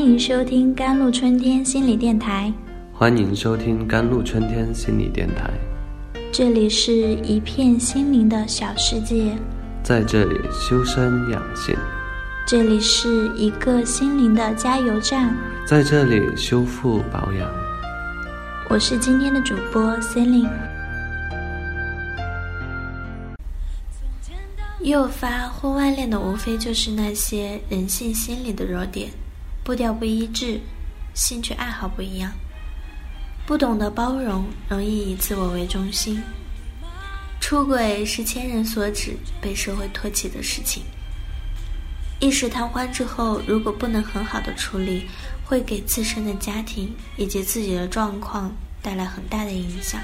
欢迎收听甘露春天心理电台。欢迎收听甘露春天心理电台。这里是一片心灵的小世界，在这里修身养性。这里是一个心灵的加油站，在这里修复保养。我是今天的主播 Celine。诱发婚外恋的无非就是那些人性心理的弱点，步调不一致，兴趣爱好不一样，不懂得包容，容易以自我为中心。出轨是千人所指，被社会唾弃的事情。一时贪欢之后，如果不能很好的处理，会给自身的家庭以及自己的状况带来很大的影响。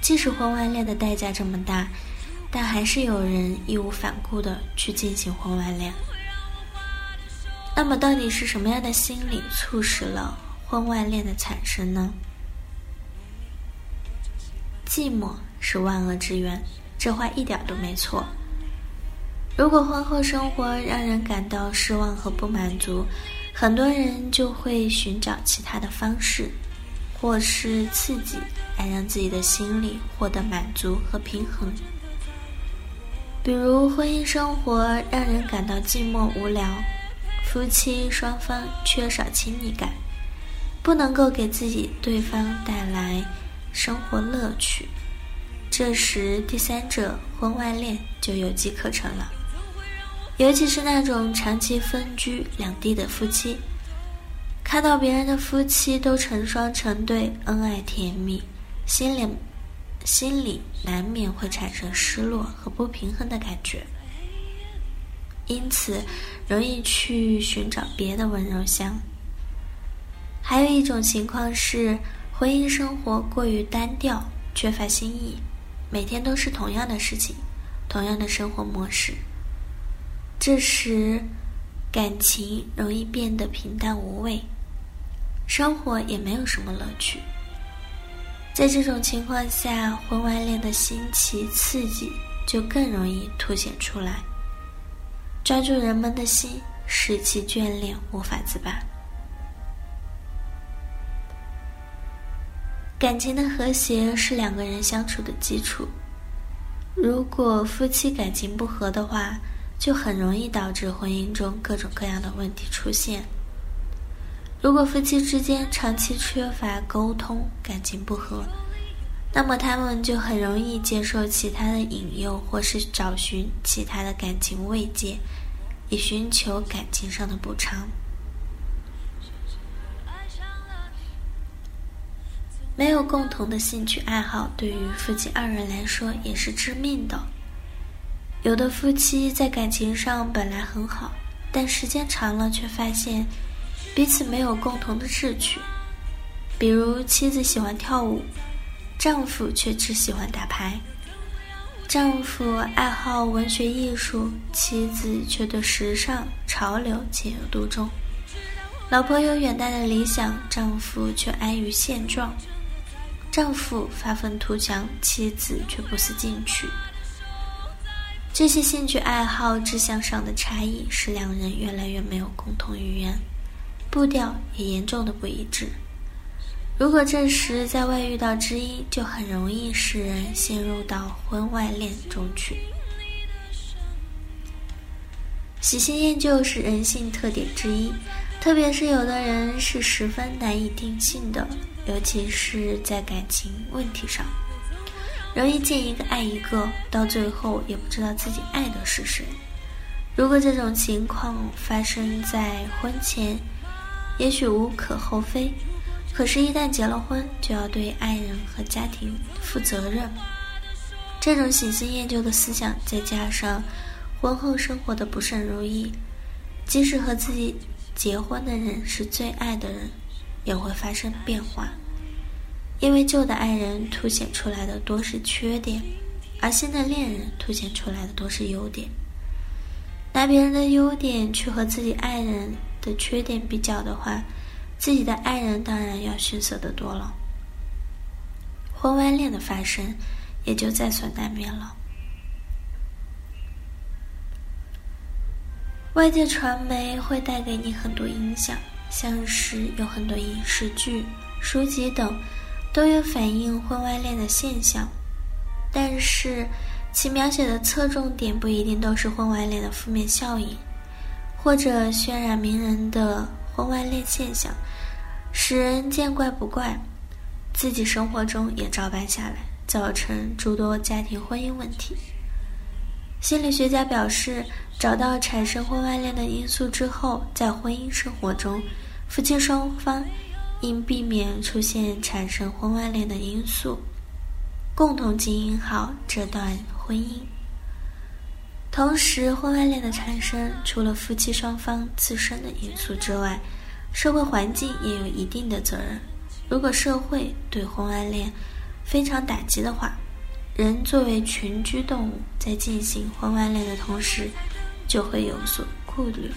即使婚外恋的代价这么大。但还是有人义无反顾的去进行婚外恋。那么，到底是什么样的心理促使了婚外恋的产生呢？寂寞是万恶之源，这话一点都没错。如果婚后生活让人感到失望和不满足，很多人就会寻找其他的方式，或是刺激，来让自己的心理获得满足和平衡。比如婚姻生活让人感到寂寞无聊，夫妻双方缺少亲密感，不能够给自己对方带来生活乐趣，这时第三者婚外恋就有机可乘了。尤其是那种长期分居两地的夫妻，看到别人的夫妻都成双成对，恩爱甜蜜，心里。心里难免会产生失落和不平衡的感觉，因此容易去寻找别的温柔乡。还有一种情况是，婚姻生活过于单调，缺乏新意，每天都是同样的事情，同样的生活模式。这时，感情容易变得平淡无味，生活也没有什么乐趣。在这种情况下，婚外恋的新奇刺激就更容易凸显出来，抓住人们的心，使其眷恋无法自拔。感情的和谐是两个人相处的基础，如果夫妻感情不和的话，就很容易导致婚姻中各种各样的问题出现。如果夫妻之间长期缺乏沟通，感情不和，那么他们就很容易接受其他的引诱，或是找寻其他的感情慰藉，以寻求感情上的补偿。没有共同的兴趣爱好，对于夫妻二人来说也是致命的。有的夫妻在感情上本来很好，但时间长了却发现。彼此没有共同的志趣，比如妻子喜欢跳舞，丈夫却只喜欢打牌；丈夫爱好文学艺术，妻子却对时尚潮流情有独钟；老婆有远大的理想，丈夫却安于现状；丈夫发愤图强，妻子却不思进取。这些兴趣爱好、志向上的差异，使两人越来越没有共同语言。步调也严重的不一致。如果这时在外遇到知音，就很容易使人陷入到婚外恋中去。喜新厌旧是人性特点之一，特别是有的人是十分难以定性的，尤其是在感情问题上，容易见一个爱一个，到最后也不知道自己爱的是谁。如果这种情况发生在婚前，也许无可厚非，可是，一旦结了婚，就要对爱人和家庭负责任。这种喜新厌旧的思想，再加上婚后生活的不甚如意，即使和自己结婚的人是最爱的人，也会发生变化。因为旧的爱人凸显出来的多是缺点，而新的恋人凸显出来的多是优点。拿别人的优点去和自己爱人。的缺点比较的话，自己的爱人当然要逊色的多了。婚外恋的发生，也就在所难免了。外界传媒会带给你很多影响，像是有很多影视剧、书籍等，都有反映婚外恋的现象，但是其描写的侧重点不一定都是婚外恋的负面效应，或者渲染名人的婚外恋现象，使人见怪不怪，自己生活中也照搬下来，造成诸多家庭婚姻问题。心理学家表示，找到产生婚外恋的因素之后，在婚姻生活中，夫妻双方应避免出现产生婚外恋的因素，共同经营好这段婚姻。同时，婚外恋的产生，除了夫妻双方自身的因素之外，社会环境也有一定的责任。如果社会对婚外恋非常打击的话，人作为群居动物，在进行婚外恋的同时，就会有所顾虑。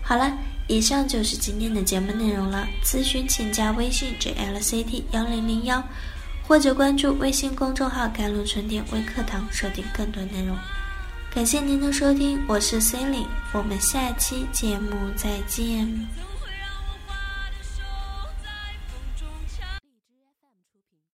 好了，以上就是今天的节目内容了。咨询请加微信 jlct 幺零零幺，或者关注微信公众号“甘露春天微课堂”，收听更多内容。感谢您的收听，我是 c e l i n e 我们下期节目再见。